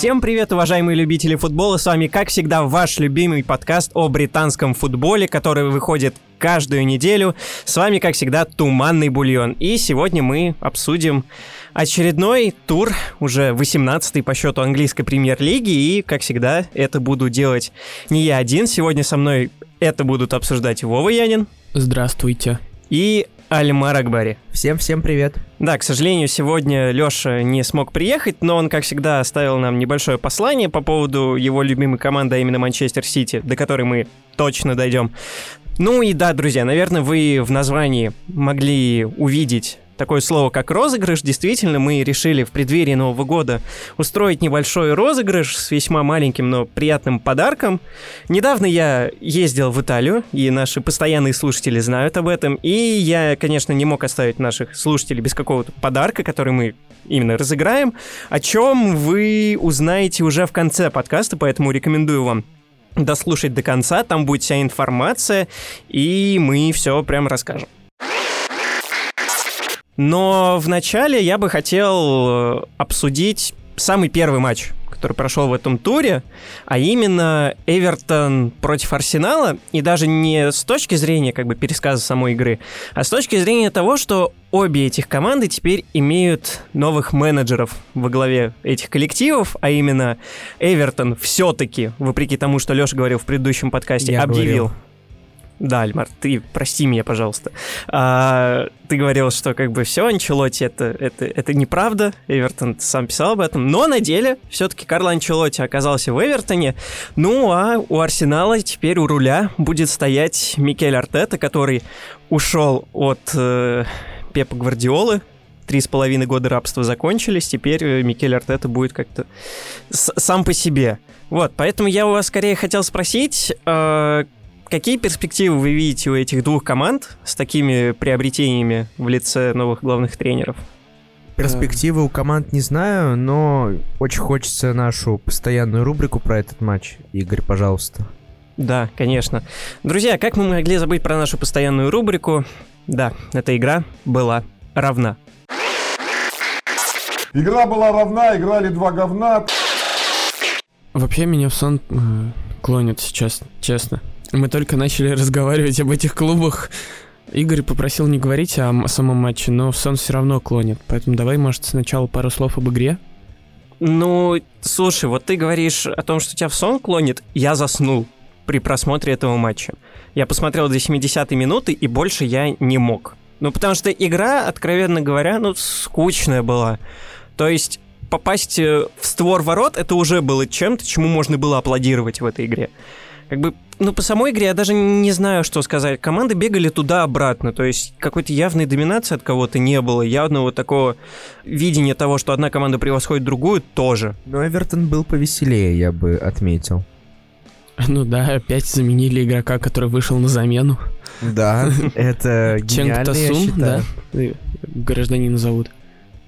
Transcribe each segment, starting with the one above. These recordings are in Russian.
Всем привет, уважаемые любители футбола! С вами, как всегда, ваш любимый подкаст о британском футболе, который выходит каждую неделю. С вами, как всегда, Туманный Бульон. И сегодня мы обсудим очередной тур, уже 18-й по счету английской премьер-лиги. И, как всегда, это буду делать не я один. Сегодня со мной это будут обсуждать Вова Янин. Здравствуйте. И Альмар Акбари. Всем-всем привет. Да, к сожалению, сегодня Лёша не смог приехать, но он, как всегда, оставил нам небольшое послание по поводу его любимой команды, а именно Манчестер Сити, до которой мы точно дойдем. Ну и да, друзья, наверное, вы в названии могли увидеть такое слово, как розыгрыш. Действительно, мы решили в преддверии Нового года устроить небольшой розыгрыш с весьма маленьким, но приятным подарком. Недавно я ездил в Италию, и наши постоянные слушатели знают об этом. И я, конечно, не мог оставить наших слушателей без какого-то подарка, который мы именно разыграем, о чем вы узнаете уже в конце подкаста, поэтому рекомендую вам дослушать до конца, там будет вся информация, и мы все прям расскажем. Но вначале я бы хотел э, обсудить самый первый матч, который прошел в этом туре, а именно Эвертон против Арсенала, и даже не с точки зрения как бы пересказа самой игры, а с точки зрения того, что обе этих команды теперь имеют новых менеджеров во главе этих коллективов, а именно Эвертон все-таки, вопреки тому, что Леша говорил в предыдущем подкасте, Я объявил говорил. Да, Альмар, ты прости меня, пожалуйста. А, ты говорил, что как бы все, Анчелотти это, это, это неправда. Эвертон сам писал об этом. Но на деле все-таки Карло Анчелотти оказался в Эвертоне. Ну а у Арсенала теперь у руля будет стоять Микель Артета, который ушел от э, Пепа Гвардиолы. Три с половиной года рабства закончились, теперь э, Микель Артета будет как-то сам по себе. Вот, поэтому я у вас скорее хотел спросить, э, Какие перспективы вы видите у этих двух команд с такими приобретениями в лице новых главных тренеров? Перспективы у команд не знаю, но очень хочется нашу постоянную рубрику про этот матч. Игорь, пожалуйста. Да, конечно. Друзья, как мы могли забыть про нашу постоянную рубрику? Да, эта игра была равна. Игра была равна, играли два говна. Вообще меня в сон э, клонит сейчас, честно. Мы только начали разговаривать об этих клубах. Игорь попросил не говорить о самом матче, но в сон все равно клонит. Поэтому давай, может, сначала пару слов об игре. Ну, слушай, вот ты говоришь о том, что тебя в сон клонит. Я заснул при просмотре этого матча. Я посмотрел до 70-й минуты, и больше я не мог. Ну, потому что игра, откровенно говоря, ну, скучная была. То есть попасть э, в створ ворот, это уже было чем-то, чему можно было аплодировать в этой игре. Как бы, ну, по самой игре я даже не знаю, что сказать. Команды бегали туда-обратно, то есть какой-то явной доминации от кого-то не было, явного такого видения того, что одна команда превосходит другую, тоже. Но Эвертон был повеселее, я бы отметил. Ну да, опять заменили игрока, который вышел на замену. Да, это Ченг гениально, я Тасум, да? Гражданина зовут.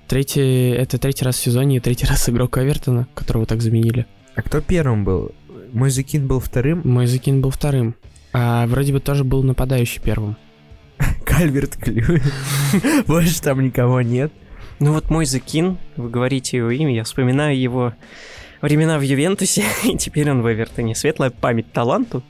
Третий, это третий раз в сезоне и третий раз игрок Эвертона, которого так заменили. А кто первым был? Мой Закин был вторым, Мойзекин был вторым. А вроде бы тоже был нападающий первым. Кальверт Клю. Больше там никого нет. Ну вот мой Закин, вы говорите его имя, я вспоминаю его времена в Ювентусе, и теперь он в Эвертоне. Светлая память таланту.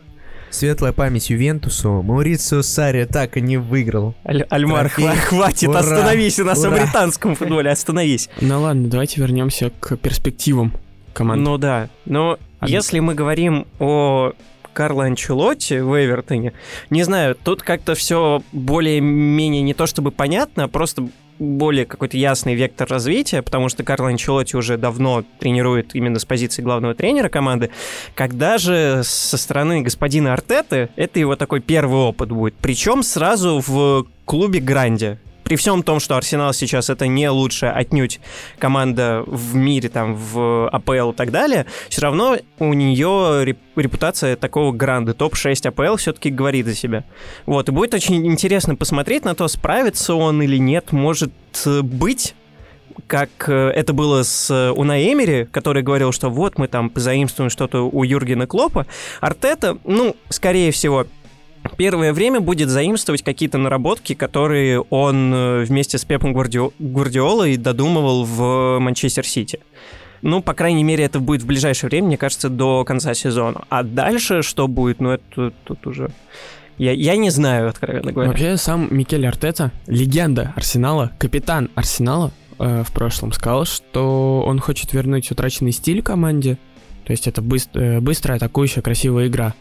Светлая память Ювентусу. Маурицио Сари так и не выиграл. Аль- Альмар, хва- хватит, Ура, остановись, у нас о ура. британском футболе, остановись. Ну ладно, давайте вернемся к перспективам команды. Ну да, но если мы говорим о Карло Анчелотти в Эвертоне, не знаю, тут как-то все более-менее не то чтобы понятно, а просто более какой-то ясный вектор развития, потому что Карло Анчелотти уже давно тренирует именно с позиции главного тренера команды. Когда же со стороны господина Артеты, это его такой первый опыт будет. Причем сразу в клубе Гранде. При всем том, что Арсенал сейчас это не лучшая отнюдь команда в мире, там, в АПЛ и так далее, все равно у нее реп- репутация такого гранда. Топ-6 АПЛ все-таки говорит за себя. Вот, и будет очень интересно посмотреть на то, справится он или нет. Может э, быть, как э, это было с э, Унай Эмери, который говорил, что вот мы там позаимствуем что-то у Юргена Клопа. Артета, ну, скорее всего, первое время будет заимствовать какие-то наработки, которые он э, вместе с Пепом Гвардио- Гвардиолой додумывал в Манчестер Сити. Ну, по крайней мере, это будет в ближайшее время, мне кажется, до конца сезона. А дальше что будет, ну, это тут уже... Я, я не знаю, откровенно говоря. Вообще, сам Микель Артета, легенда Арсенала, капитан Арсенала э, в прошлом, сказал, что он хочет вернуть утраченный стиль команде. То есть это быстр, э, быстрая, атакующая, красивая игра.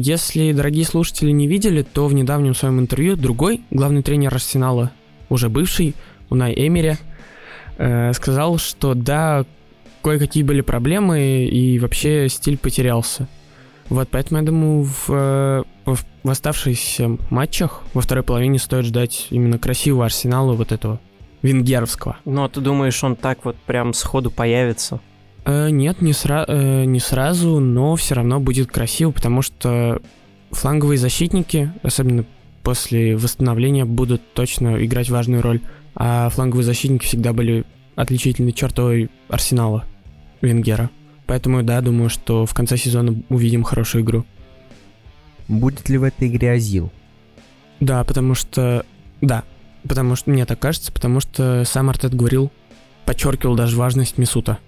Если дорогие слушатели не видели, то в недавнем своем интервью другой главный тренер Арсенала, уже бывший, Унай Эмери, э, сказал, что да, кое-какие были проблемы и вообще стиль потерялся. Вот, поэтому я думаю, в, э, в, в оставшихся матчах во второй половине стоит ждать именно красивого арсенала вот этого венгеровского. Ну, а ты думаешь, он так вот прям сходу появится? Э, нет, не, сра- э, не сразу, но все равно будет красиво, потому что фланговые защитники, особенно после восстановления, будут точно играть важную роль. А фланговые защитники всегда были отличительной чертой Арсенала Венгера. Поэтому, да, думаю, что в конце сезона увидим хорошую игру. Будет ли в этой игре Азил? Да, потому что... Да, потому что... Мне так кажется, потому что сам Артет говорил, подчеркивал даже важность Мисута.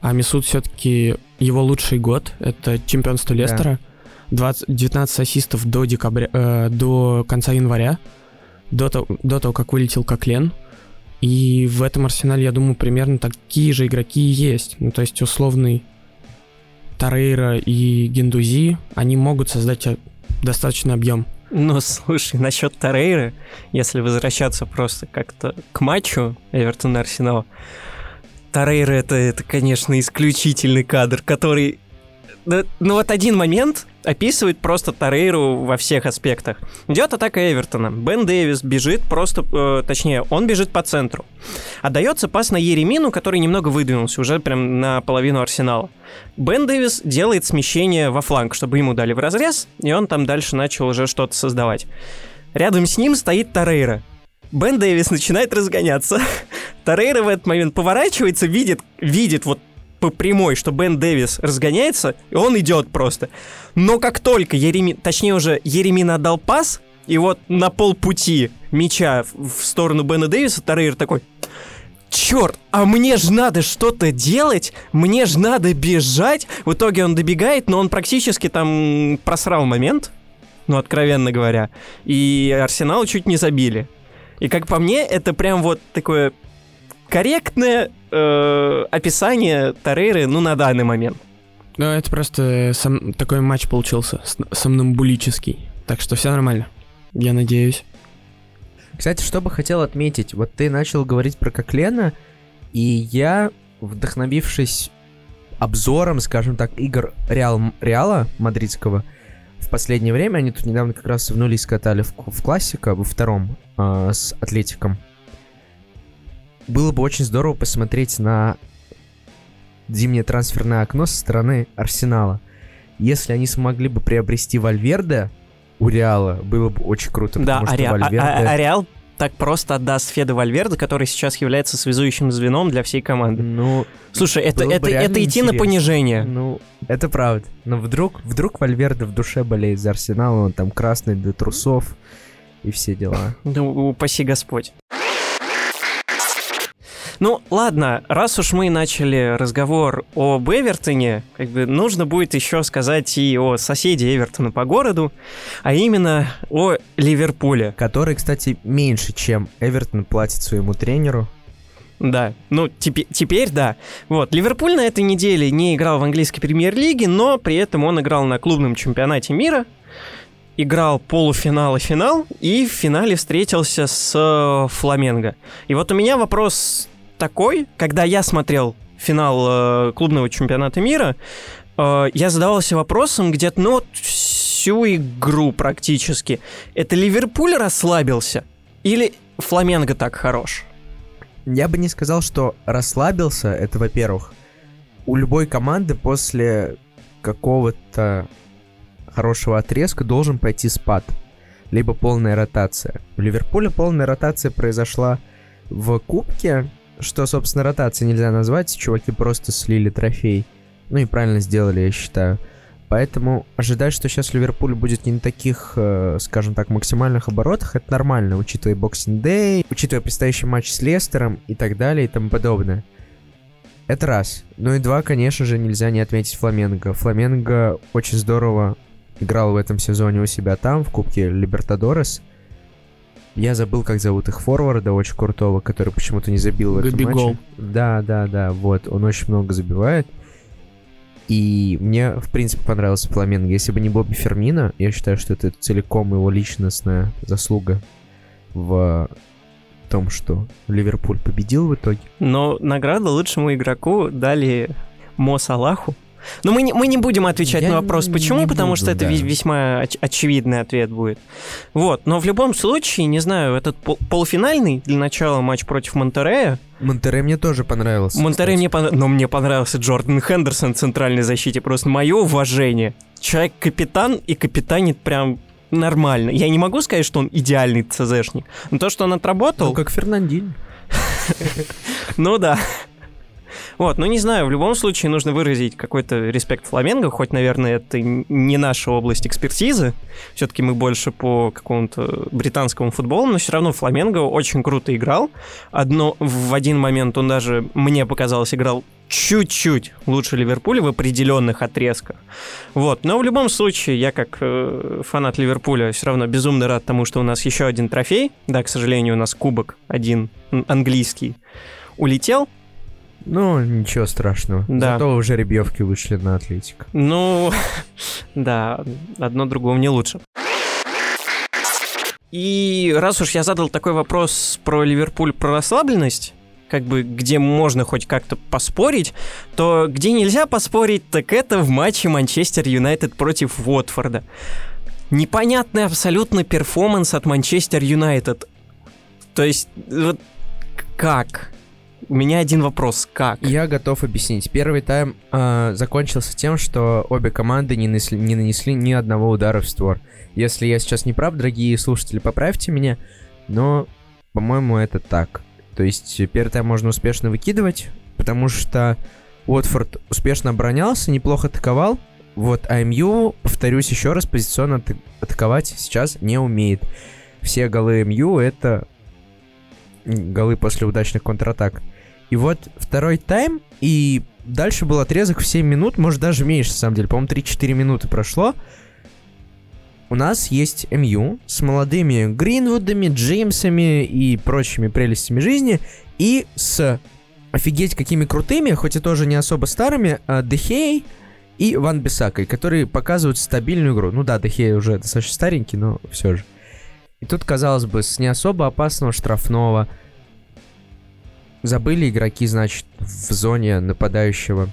А Мисут все-таки его лучший год, это чемпионство Лестера. 20, 19 ассистов до, декабря, э, до конца января, до, того, до того, как вылетел Коклен. И в этом арсенале, я думаю, примерно такие же игроки и есть. Ну, то есть условный Тарейра и Гендузи, они могут создать э, достаточный объем. Ну, слушай, насчет Тарейры, если возвращаться просто как-то к матчу Эвертон-Арсенал, Тарейра это, это, конечно, исключительный кадр, который ну, вот один момент описывает просто Тарейру во всех аспектах. Идет атака Эвертона. Бен Дэвис бежит просто, э, точнее, он бежит по центру. Отдается пас на Еремину, который немного выдвинулся, уже прям на половину арсенала. Бен Дэвис делает смещение во фланг, чтобы ему дали в разрез, и он там дальше начал уже что-то создавать. Рядом с ним стоит Тарейра. Бен Дэвис начинает разгоняться. Тарейра в этот момент поворачивается, видит, видит вот по прямой, что Бен Дэвис разгоняется, и он идет просто. Но как только Еремин, точнее уже Еремин отдал пас, и вот на полпути мяча в сторону Бена Дэвиса Тарейр такой, черт, а мне же надо что-то делать, мне же надо бежать. В итоге он добегает, но он практически там просрал момент, ну, откровенно говоря. И Арсенал чуть не забили. И как по мне, это прям вот такое корректное э, описание Тарейры, ну, на данный момент. Ну, это просто сам, такой матч получился, сомнамбулический. Так что все нормально. Я надеюсь. Кстати, что бы хотел отметить, вот ты начал говорить про Коклена, и я, вдохновившись обзором, скажем так, игр Реал, Реала мадридского, в последнее время, они тут недавно как раз в нули скатали в, в классика, во втором, э, с Атлетиком было бы очень здорово посмотреть на зимнее трансферное окно со стороны Арсенала. Если они смогли бы приобрести Вальверде у Реала, было бы очень круто. Да, а, Ре... Вальверде... а, а Реал так просто отдаст Феда Вальверде, который сейчас является связующим звеном для всей команды. Ну, слушай, это, это, это идти интересно. на понижение. Ну, это правда. Но вдруг, вдруг Вальверде в душе болеет за Арсенал, он там красный до трусов и все дела. Ну, упаси Господь. Ну, ладно, раз уж мы начали разговор об Эвертоне, как бы нужно будет еще сказать и о соседе Эвертона по городу, а именно о Ливерпуле. Который, кстати, меньше, чем Эвертон платит своему тренеру. Да, ну теперь, теперь да. Вот, Ливерпуль на этой неделе не играл в английской премьер-лиге, но при этом он играл на клубном чемпионате мира, играл полуфинал и финал, и в финале встретился с э, Фламенго. И вот у меня вопрос такой, когда я смотрел финал э, клубного чемпионата мира, э, я задавался вопросом где-то, ну, вот всю игру практически. Это Ливерпуль расслабился или Фламенго так хорош? Я бы не сказал, что расслабился, это во-первых. У любой команды после какого-то хорошего отрезка должен пойти спад. Либо полная ротация. У Ливерпуля полная ротация произошла в Кубке, что, собственно, ротации нельзя назвать, чуваки просто слили трофей. Ну и правильно сделали, я считаю. Поэтому ожидать, что сейчас Ливерпуль будет не на таких, э, скажем так, максимальных оборотах, это нормально, учитывая Boxing Day, учитывая предстоящий матч с Лестером и так далее и тому подобное. Это раз. Ну и два, конечно же, нельзя не отметить Фламенго. Фламенго очень здорово играл в этом сезоне у себя там, в Кубке Либертадорес. Я забыл, как зовут их форварда, очень крутого, который почему-то не забил в этом матче. Да, да, да, вот. Он очень много забивает. И мне, в принципе, понравился Фламенго. Если бы не Бобби Фермина, я считаю, что это целиком его личностная заслуга в том, что Ливерпуль победил в итоге. Но награду лучшему игроку дали Мо Салаху. Но мы не, мы не будем отвечать Я на вопрос, почему, потому буду, что это да. ве- весьма оч- очевидный ответ будет. Вот, но в любом случае, не знаю, этот пол- полуфинальный для начала матч против Монтерея. Монтерей мне тоже понравился. Монтерей кстати. мне понравился, но мне понравился Джордан Хендерсон в центральной защите. Просто мое уважение. Человек капитан и капитанит прям нормально. Я не могу сказать, что он идеальный ЦЗшник, но то, что он отработал... Ну, как Фернандинь. Ну да. Вот, ну не знаю, в любом случае нужно выразить какой-то респект Фламенго, хоть, наверное, это не наша область экспертизы, все-таки мы больше по какому-то британскому футболу, но все равно Фламенго очень круто играл. Одно, в один момент он даже, мне показалось, играл чуть-чуть лучше Ливерпуля в определенных отрезках. Вот, но в любом случае, я как э, фанат Ливерпуля все равно безумно рад тому, что у нас еще один трофей. Да, к сожалению, у нас кубок один английский улетел. Ну, ничего страшного. Да. Зато уже жеребьевки вышли на Атлетик. Ну, да, одно другому не лучше. И раз уж я задал такой вопрос про Ливерпуль, про расслабленность, как бы где можно хоть как-то поспорить, то где нельзя поспорить, так это в матче Манчестер Юнайтед против Уотфорда. Непонятный абсолютно performance от Манчестер Юнайтед. То есть, вот как? У меня один вопрос, как? Я готов объяснить. Первый тайм а, закончился тем, что обе команды не, нанесли- не нанесли ни одного удара в створ. Если я сейчас не прав, дорогие слушатели, поправьте меня, но, по-моему, это так. То есть э, первый тайм можно успешно выкидывать, потому что Уотфорд успешно оборонялся, неплохо атаковал. Вот, а МЮ, повторюсь еще раз, позиционно ата- атаковать сейчас не умеет. Все голы МЮ — это голы после удачных контратак. И вот второй тайм, и дальше был отрезок в 7 минут, может даже меньше, на самом деле, по-моему, 3-4 минуты прошло. У нас есть МЮ с молодыми Гринвудами, Джеймсами и прочими прелестями жизни, и с офигеть какими крутыми, хоть и тоже не особо старыми, а, Дехей и Ван Бисакой, которые показывают стабильную игру. Ну да, Дехей уже достаточно старенький, но все же. И тут, казалось бы, с не особо опасного штрафного забыли игроки, значит, в зоне нападающего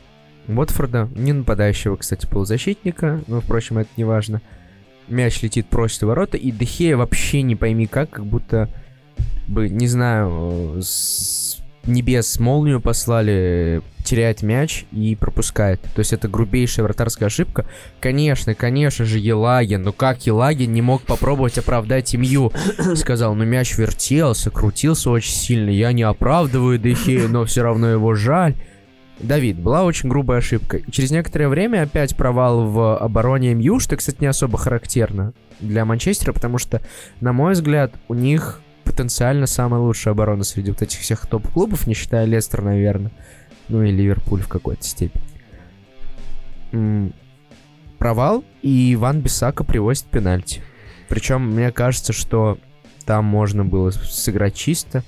Уотфорда. Не нападающего, кстати, полузащитника, но, впрочем, это не важно. Мяч летит прочь от ворота, и Дехея вообще не пойми как, как будто бы, не знаю, с небес молнию послали, теряет мяч и пропускает. То есть это грубейшая вратарская ошибка. Конечно, конечно же, Елагин. Ну как Елагин не мог попробовать оправдать имью? Сказал, ну мяч вертелся, крутился очень сильно. Я не оправдываю Дехея, но все равно его жаль. Давид, была очень грубая ошибка. И через некоторое время опять провал в обороне МЮ, что, кстати, не особо характерно для Манчестера, потому что, на мой взгляд, у них потенциально самая лучшая оборона среди вот этих всех топ-клубов, не считая Лестер, наверное. Ну и Ливерпуль в какой-то степени. М, Провал, и Иван Бисака привозит пенальти. Причем, мне кажется, что там можно было сыграть чисто,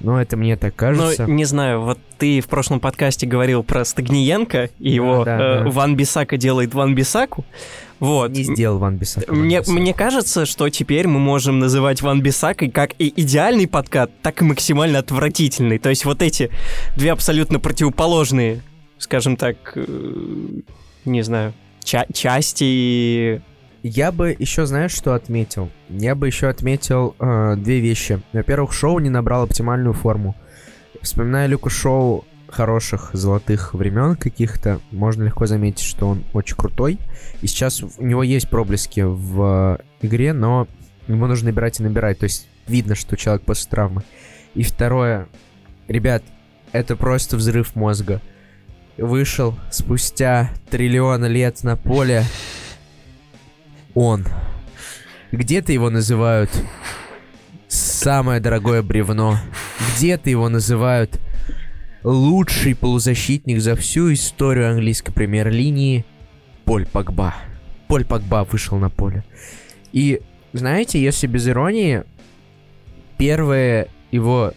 но это мне так кажется. Ну, не знаю, вот ты в прошлом подкасте говорил про Стагниенко, и его да, э, да. Ван Бисака делает Ван Бисаку. Вот. Не сделал Ван Бисака. Ван Мне, мне кажется, что теперь мы можем называть Ван Бисакой как и идеальный подкат, так и максимально отвратительный. То есть вот эти две абсолютно противоположные, скажем так, э, не знаю, ча- части. Я бы еще, знаешь, что отметил? Я бы еще отметил э, две вещи. Во-первых, шоу не набрал оптимальную форму. Вспоминая Люка Шоу хороших золотых времен каких-то, можно легко заметить, что он очень крутой. И сейчас у него есть проблески в игре, но ему нужно набирать и набирать. То есть видно, что человек после травмы. И второе, ребят, это просто взрыв мозга. Вышел спустя триллиона лет на поле он. Где-то его называют самое дорогое бревно. Где-то его называют лучший полузащитник за всю историю английской премьер-линии Поль Погба. Поль Погба вышел на поле. И, знаете, если без иронии, первое его,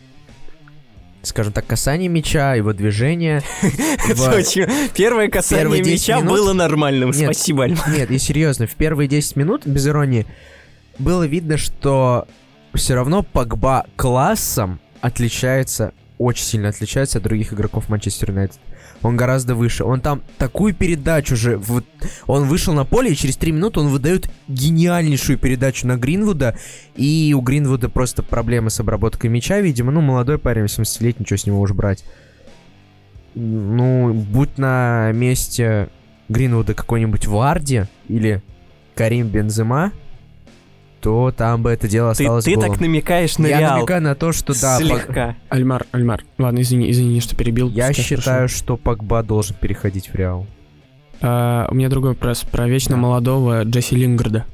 скажем так, касание мяча, его движение... в- Первое касание Первые 10 мяча минут- было нормальным, Нет. спасибо, Альма. Нет, и серьезно, в первые 10 минут, без иронии, было видно, что все равно Погба классом отличается, очень сильно отличается от других игроков Манчестер Юнайтед. Он гораздо выше. Он там такую передачу же... вот- Он вышел на поле, и через 3 минуты он выдает гениальнейшую передачу на Гринвуда. И у Гринвуда просто проблемы с обработкой мяча, видимо. Ну, молодой парень, 18-летний, что с него уж брать. Ну, будь на месте Гринвуда какой-нибудь Варди или Карим Бензема, то там бы это дело Ты, осталось ты голым. так намекаешь на Я Реал. намекаю на то, что да, Пог- Слегка. Альмар, Альмар, ладно, извини, извини, что перебил. я считаю, что Погба должен переходить в Реал. А, у меня другой вопрос про вечно Да. молодого Джесси Лингарда.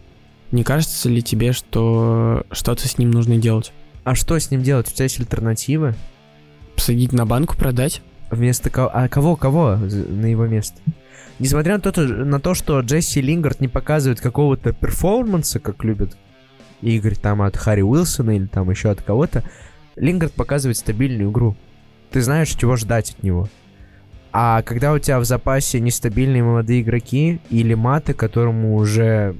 Не кажется ли тебе, что что-то с ним нужно делать? А что с ним делать? У тебя есть альтернативы? Посадить на банку, продать? Вместо кого? А кого, кого на его место? Несмотря на то, на то, что Джесси Лингард не показывает какого-то перформанса, как любят Игорь там от Харри Уилсона или там еще от кого-то, Лингард показывает стабильную игру. Ты знаешь, чего ждать от него. А когда у тебя в запасе нестабильные молодые игроки или маты, которому уже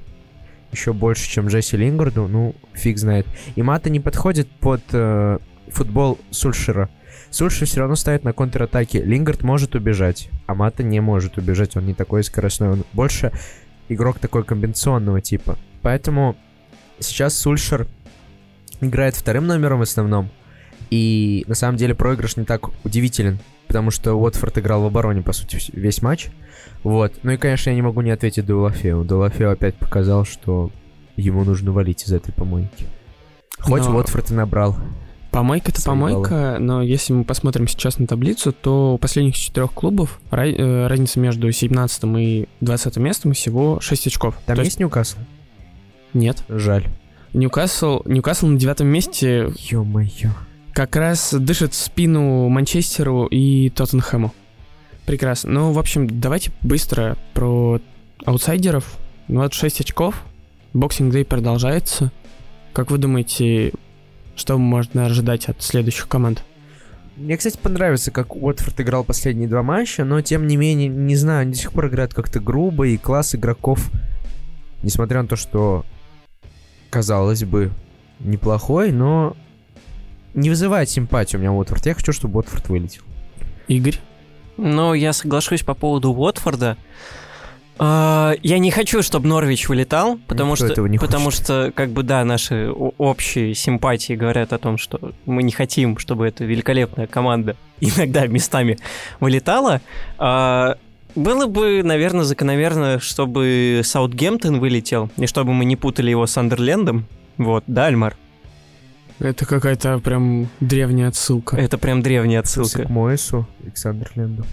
еще больше, чем Джесси Лингарду, ну, фиг знает. И мата не подходит под э, футбол Сульшера. Сульшер все равно стоит на контратаке. Лингард может убежать, а Мата не может убежать. Он не такой скоростной. Он больше игрок такой комбинационного типа. Поэтому сейчас Сульшер играет вторым номером в основном. И на самом деле проигрыш не так удивителен, потому что Уотфорд играл в обороне, по сути, весь матч. Вот. Ну и, конечно, я не могу не ответить Дулафеу. Дулафеу опять показал, что ему нужно валить из этой помойки. Хоть Но- Уотфорд и набрал. Помойка-то Свои помойка, но если мы посмотрим сейчас на таблицу, то у последних четырех клубов э, разница между 17 и 20 местом всего 6 очков. Там То есть Ньюкасл? Нет. Жаль. Ньюкасл, Ньюкасл на девятом месте Ё-моё. как раз дышит в спину Манчестеру и Тоттенхэму. Прекрасно. Ну, в общем, давайте быстро про аутсайдеров. 26 очков. Boxing Day продолжается. Как вы думаете, что можно ожидать от следующих команд? Мне, кстати, понравится, как Уотфорд играл последние два матча, но тем не менее, не знаю, они до сих пор играют как-то грубо, и класс игроков, несмотря на то, что, казалось бы, неплохой, но не вызывает симпатию у меня Уотфорд. Я хочу, чтобы Уотфорд вылетел. Игорь? Но я соглашусь по поводу Уотфорда. А, Я не хочу, чтобы Норвич вылетал, потому Никто что, этого не потому хочет. что, как бы, да, наши общие симпатии говорят о том, что мы не хотим, чтобы эта великолепная команда иногда местами вылетала. А, Было бы, наверное, закономерно, чтобы Саутгемптон вылетел, и чтобы мы не путали его с Андерлендом. Вот, да, Альмар? Это какая-то прям древняя отсылка. Это прям древняя К отсылка. Моэсу, Александр Ленду.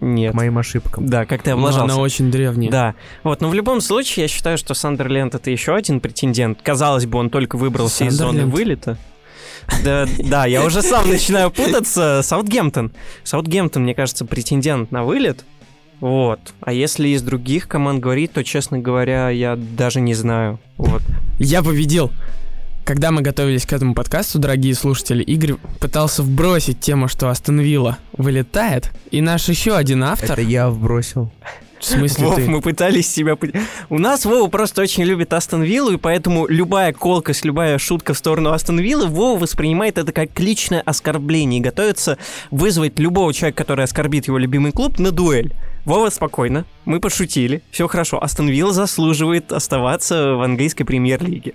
Нет. К моим ошибкам. Да, как ты Но облажался. она очень древняя. Да, вот, но в любом случае я считаю, что Сандерленд это еще один претендент. Казалось бы, он только выбрался из зоны вылета. Да, да, я уже сам начинаю путаться. Саутгемптон. Саутгемптон, мне кажется, претендент на вылет. Вот. А если из других команд говорить, то, честно говоря, я даже не знаю. Вот. Я победил! Когда мы готовились к этому подкасту, дорогие слушатели, Игорь пытался вбросить тему, что Астон Вилла вылетает, и наш еще один автор... Это я вбросил. В смысле Вов, ты? мы пытались себя... У нас Вова просто очень любит Астон Виллу, и поэтому любая колкость, любая шутка в сторону Астон Виллы, Вова воспринимает это как личное оскорбление и готовится вызвать любого человека, который оскорбит его любимый клуб, на дуэль. Вова, спокойно, мы пошутили, все хорошо. Астон Вилла заслуживает оставаться в английской премьер-лиге.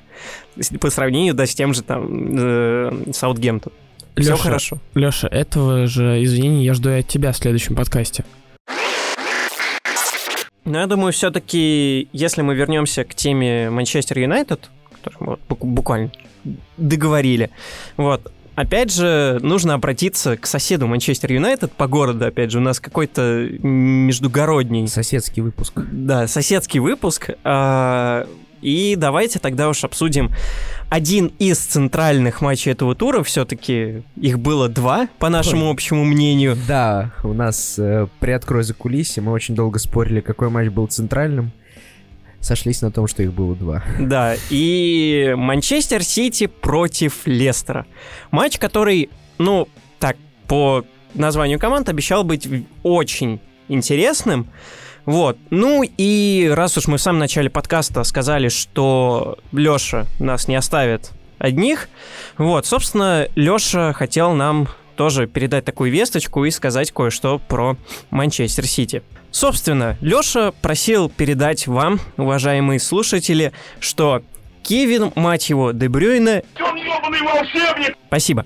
По сравнению, да, с тем же там э, Саутгемптон. Все хорошо. Леша, этого же извинения я жду и от тебя в следующем подкасте. Ну, я думаю, все-таки, если мы вернемся к теме Манчестер Юнайтед, которую мы вот буквально договорили, вот, опять же, нужно обратиться к соседу Манчестер Юнайтед по городу, опять же, у нас какой-то междугородний, Соседский выпуск. да, соседский выпуск. А, И давайте тогда уж обсудим один из центральных матчей этого тура. Все-таки их было два, по нашему Ой. общему мнению. Да, у нас э, приоткрой за кулисье, мы очень долго спорили, какой матч был центральным. Сошлись на том, что их было два. Да, и Манчестер Сити против Лестера. Матч, который, ну, так, по названию команд обещал быть очень интересным. Вот. Ну и раз уж мы в самом начале подкаста сказали, что Лёша нас не оставит одних, вот, собственно, Лёша хотел нам тоже передать такую весточку и сказать кое-что про Манчестер Сити. Собственно, Лёша просил передать вам, уважаемые слушатели, что Кевин, мать его, Де Брюйне... Спасибо.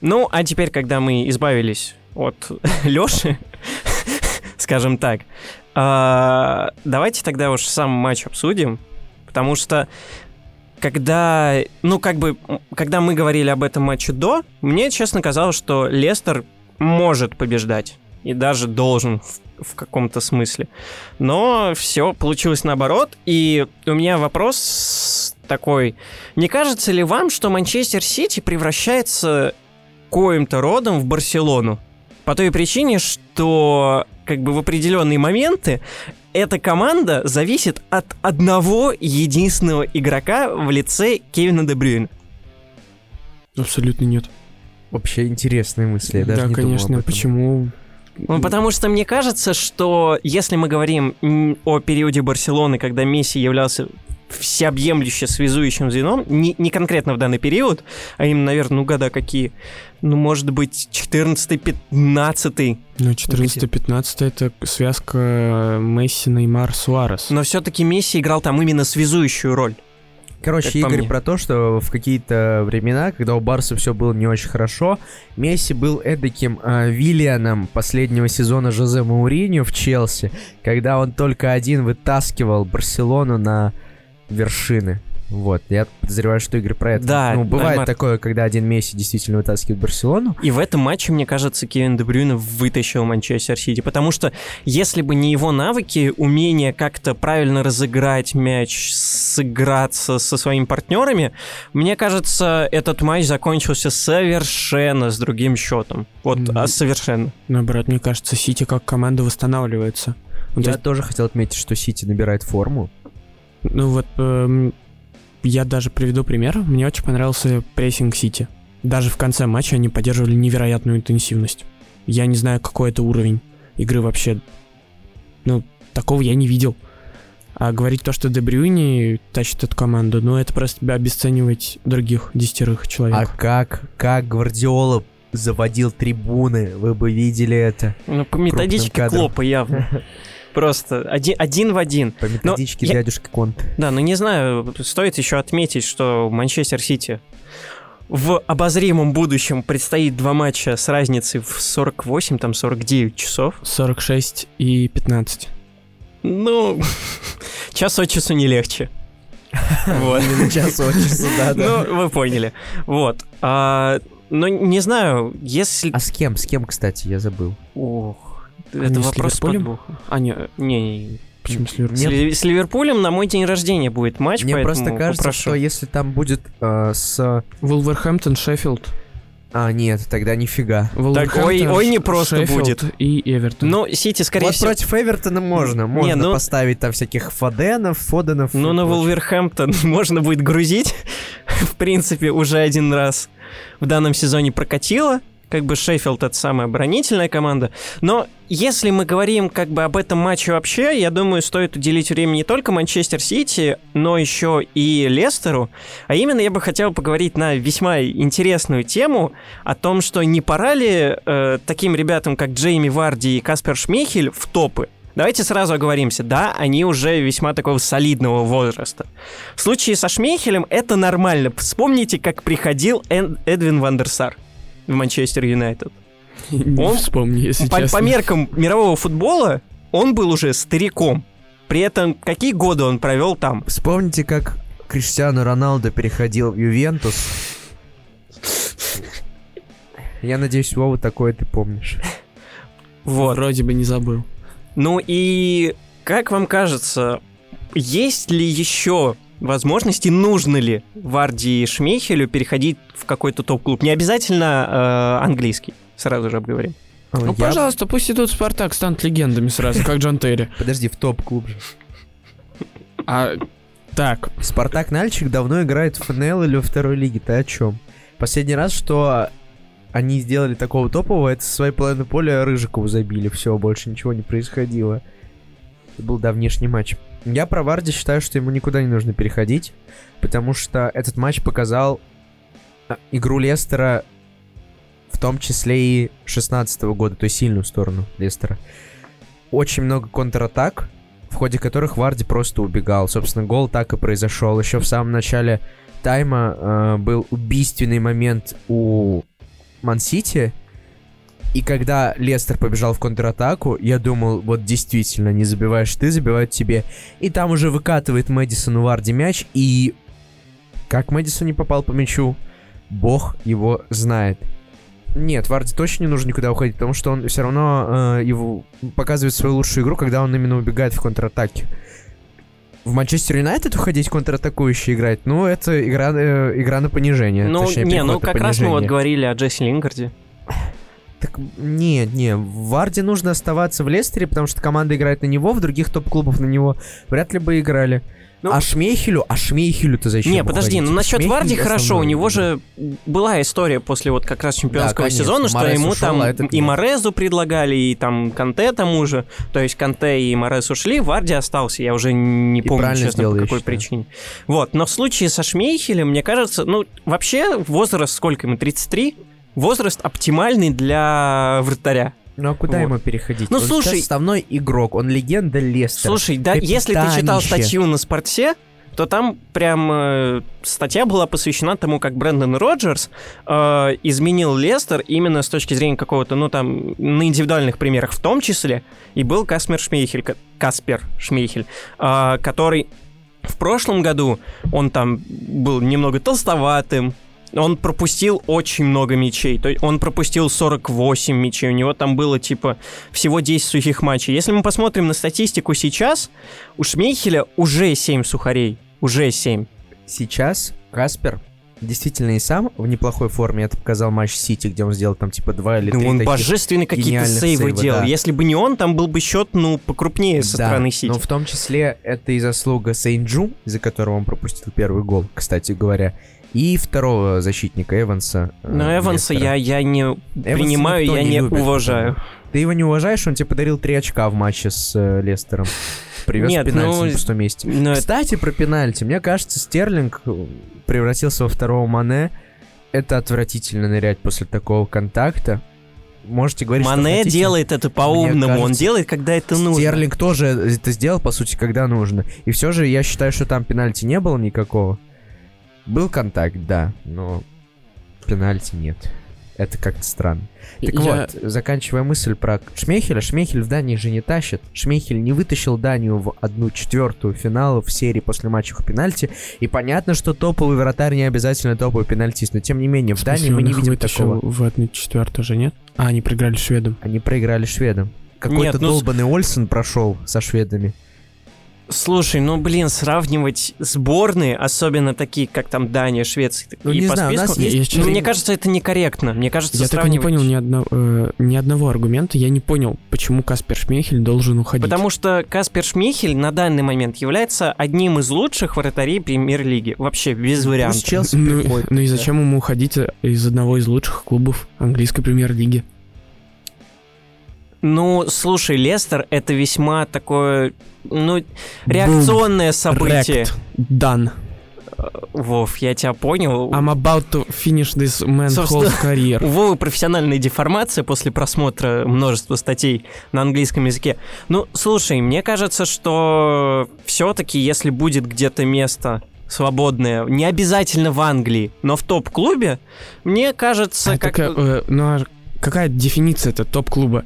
Ну, а теперь, когда мы избавились от Лёши, скажем так, а, давайте тогда уж сам матч обсудим, потому что когда, ну, как бы, когда мы говорили об этом матче до, мне, честно, казалось, что Лестер может побеждать и даже должен в, в каком-то смысле. Но все получилось наоборот, и у меня вопрос такой. Не кажется ли вам, что Манчестер Сити превращается коим-то родом в Барселону? По той причине, что как бы в определенные моменты эта команда зависит от одного единственного игрока в лице Кевина Де Брюйна. Абсолютно нет. Вообще интересные мысли, я даже да, не думал конечно. об этом. Почему? Ну, потому что мне кажется, что если мы говорим о периоде Барселоны, когда Месси являлся всеобъемлюще связующим звеном, не, не конкретно в данный период, а именно, наверное, ну года какие, ну, может быть, 14-15, Ну, 14-15 это связка Месси, Неймар, Суарес. но все-таки Месси играл там именно связующую роль. Короче, Как Игорь про то, что в какие-то времена, когда у Барса все было не очень хорошо, Месси был эдаким э, Виллианом последнего сезона Жозе Мауриньо в Челси, когда он только один вытаскивал Барселону на вершины. Вот, я подозреваю, что Игорь про это. Да, ну, бывает Неймар. такое, когда один Месси действительно вытаскивает Барселону. И в этом матче, мне кажется, Кевин Де Брюйне вытащил Манчестер Сити, потому что если бы не его навыки, умение как-то правильно разыграть мяч, сыграться со своими партнерами, мне кажется, этот матч закончился совершенно с другим счетом. Вот, Мгм. а совершенно. Наоборот, мне кажется, Сити как команда восстанавливается. Ну, Я есть, тоже хотел отметить, что Сити набирает форму. Ну вот, эм, я даже приведу пример. Мне очень понравился прессинг Сити. Даже в конце матча они поддерживали невероятную интенсивность. Я не знаю, какой это уровень игры вообще. Ну, такого я не видел. А говорить то, что Дебрюни тащит эту команду, ну, это просто обесценивать других десятерых человек. А как, как Гвардиола заводил трибуны, вы бы видели это. Ну, по методичке. Клопа явно. Просто один, один в один. По методичке я- дядюшка Конт. Да, ну не знаю, стоит еще отметить, что Манчестер Сити в обозримом будущем предстоит два матча с разницей в 48, там 49 часов. 46 и 15. Ну, час от часу не легче. Вот. Именно час от часу, да, да. Ну, вы поняли. Вот. А, Ну, не знаю, если... А с кем? С кем, кстати, я забыл. Ох, это вопрос с. А, не, не, не. Почему с Ливерпулем? С, Ливерпулем на мой день рождения будет матч, Мне просто кажется, попрошу. что если там будет э, с... Вулверхэмптон, Шеффилд. А, нет, тогда нифига. Вулверхэмптон, ой- ой, не просто Шеффилд будет. И Эвертон. Ну, Сити, скорее вот всего... против Эвертона можно. Можно ну- поставить там всяких Фоденов, Фоденов. Ну, на. Вулверхэмптон можно будет грузить. В принципе, уже один раз в данном сезоне прокатило. Как бы Шеффилд это самая оборонительная команда. Но если мы говорим как бы об этом матче вообще, я думаю, стоит уделить время не только Манчестер Сити, но еще и Лестеру. А именно я бы хотел поговорить на весьма интересную тему о том, что не пора ли э, таким ребятам, как Джейми Варди и Каспер Шмейхель, в топы. Давайте сразу оговоримся, да, они уже весьма такого солидного возраста. В случае со Шмейхелем это нормально. Вспомните, как приходил Эдвин Вандерсар в Манчестер Юнайтед. Он- вспомню, если По, честно. по меркам мирового футбола он был уже стариком. При этом какие годы он провел там? Вспомните, как Криштиану Роналдо переходил в Ювентус. Я надеюсь, Вова, такое ты помнишь. Вот. Вроде бы не забыл. Ну и как вам кажется, есть ли еще возможности, нужно ли Варди и Шмейхелю переходить в какой-то топ-клуб? Не обязательно э, английский, сразу же обговорим. Ой, Ну, я- пожалуйста, пусть идут в Спартак, станут легендами сразу, как Джон Терри. Подожди, в топ-клуб же. А так, Спартак Нальчик давно играет в ФНЛ или во второй лиге, ты о чем? Последний раз, что они сделали такого топового, это со своей половины поля Рыжикову забили, все, больше ничего не происходило. Это был давнешний матч. Я про Варди считаю, что ему никуда не нужно переходить, потому что этот матч показал а, игру Лестера, в том числе и 16 года, то есть сильную сторону Лестера. Очень много контратак, в ходе которых Варди просто убегал. Собственно, гол так и произошел. Еще в самом начале тайма э, был убийственный момент у Мансити. И когда Лестер побежал в контратаку, я думал, вот действительно, не забиваешь ты, забивают тебе. И там уже выкатывает Мэдисон у Варди мяч, и как Мэдисон не попал по мячу, бог его знает. Нет, Варди точно не нужно никуда уходить, потому что он все равно э, его показывает свою лучшую игру, когда он именно убегает в контратаке. В Манчестер Юнайтед уходить контратакующий играть, ну, это игра, э, игра на понижение. Ну, точнее, не, ну как раз мы вот говорили о Джесси Лингарде. Так, нет, не, Варди нужно оставаться в Лестере, потому что команда играет на него, в других топ-клубах на него вряд ли бы играли. Ну- а Шмейхелю, а Шмейхелю-то зачем Не, подожди, уходить? ну насчет Шмейхель Варди хорошо, у него же была история после вот как раз чемпионского конечно, сезона, что Морес ему ушел, там а этот и. Морезу предлагали, и там Канте тому же. То есть Канте и Морез ушли, Варди остался. Я уже не И помню, честно, сделал, по какой причине. Вот, но в случае со Шмейхелем, мне кажется, ну, вообще возраст сколько ему, 33? Возраст оптимальный для вратаря. Ну а куда Вот. ему переходить? Ну, Он слушай- основной игрок, он легенда Лестера. Слушай, да, если ты читал Капитанище. статью на спорте, то там прям э, статья была посвящена тому, как Брэндон Роджерс э, изменил Лестер именно с точки зрения какого-то, ну там, на индивидуальных примерах в том числе, и был Каспер Шмейхель, ка- Каспер Шмейхель, э, который в прошлом году, он там был немного толстоватым, он пропустил очень много мячей. То есть он пропустил 48 мячей. У него там было типа всего 10 сухих матчей. Если мы посмотрим на статистику сейчас, у Шмейхеля уже 7 сухарей. Уже 7. Сейчас Каспер действительно и сам в неплохой форме. Это показал матч Сити, где он сделал там типа два или три он таких божественные какие-то сейвы сейва, делал. да. Если бы не он, там был бы счет, ну, покрупнее со Да, стороны Сити. Но в том числе это и заслуга Сейнджу, из-за которого он пропустил первый гол, кстати говоря, и второго защитника Эванса. э, Но Эванса Лестера. я, я не Эванса принимаю, я не, любит, уважаю. потому- Ты его не уважаешь, он тебе подарил три очка в матче с э, Лестером. Привез Нет, пенальти ну, на пустом месте. Но это- Кстати, про пенальти. Мне кажется, Стерлинг э, превратился во второго Мане. Это отвратительно нырять после такого контакта. Можете говорить, что Мане хотите. делает это по-умному, он делает, когда это нужно. Стерлинг тоже это сделал, по сути, когда нужно. И все же я считаю, что там пенальти не было никакого. Был контакт, да, но пенальти нет. Это как-то странно. Так Я- вот, заканчивая мысль про Шмейхеля, Шмейхель в Дании же не тащит. Шмейхель не вытащил Данию в одну четвертую финала в серии после матчев пенальти. И понятно, что топовый вратарь не обязательно топовый пенальтист, но тем не менее, в, В смысле, Дании мы не видим такого. в одну четвертую же, нет? А, они проиграли шведам. Они проиграли шведам. Какой-то ну долбанный Ольсен прошел со шведами. Слушай, ну блин, сравнивать сборные, особенно такие, как там Дания, Швеция Ну, и не по знаю, у нас списку, есть- ну, мне кажется, это некорректно. Мне кажется, Я так и не сравнивать- понял ни, одно- э, ни одного аргумента. Я не понял, почему Каспер Шмейхель должен уходить. Потому что Каспер Шмейхель на данный момент является одним из лучших вратарей премьер-лиги. Вообще, без вариантов. Пусть Челси ну, приходит, ну и зачем ему уходить э, из одного из лучших клубов английской премьер-лиги? Ну, слушай, Лестер это весьма такое, ну, реакционное событие. Wrecked. Done. Вов, я тебя понял. I'm about to finish this man's whole career. У Вовы профессиональная деформация после просмотра множества статей на английском языке. Ну, слушай, мне кажется, что все-таки, если будет где-то место свободное, не обязательно в Англии, но в топ-клубе, мне кажется, А как... так, э, ну а какая дефиниция это топ-клуба?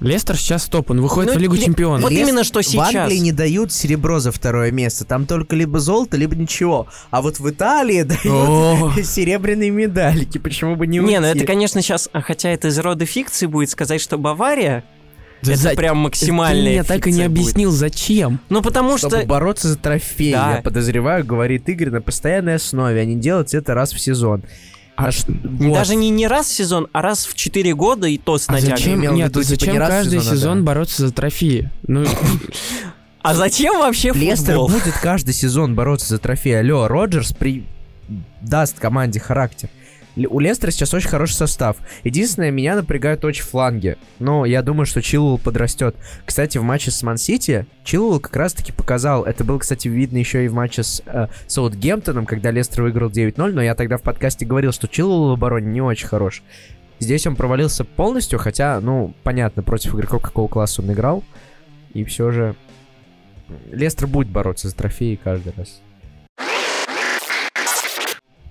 Лестер сейчас топ, он выходит Ну, в Лигу Чемпионов. Вот Лес- именно что В сейчас. Англии не дают серебро за второе место. Там только либо золото, либо ничего. А вот в Италии дают серебряные медальки. Почему бы не Не, ну уйти? это, конечно, сейчас, хотя это из рода фикции будет сказать, что Бавария Да это за- прям максимальная Ты мне так и не фикция будет. объяснил, зачем. Ну, потому Чтобы что... бороться за трофей, Да. я подозреваю, говорит Игорь, на постоянной основе. Они делают это раз в сезон. А ш- Даже не, не раз в сезон, а раз в 4 года и то с А натягом. зачем, имел в нет, виду, типа, зачем не раз в каждый сезон, а сезон да. бороться за трофеи? Ну, А зачем вообще Лестер футбол? будет каждый сезон бороться за трофей. Алло, Роджерс при... даст команде характер. У Лестера сейчас очень хороший состав. Единственное, меня напрягают очень фланги. Но я думаю, что Чилуэлл подрастет. Кстати, в матче с Ман-Сити Чилуэлл как раз-таки показал. Это было, кстати, видно еще и в матче с э, Саутгемптоном, когда Лестер выиграл 9-0. Но я тогда в подкасте говорил, что Чилуэлл в обороне не очень хорош. Здесь он провалился полностью, хотя, ну, понятно, против игроков какого класса он играл. И все же Лестер будет бороться за трофеи каждый раз.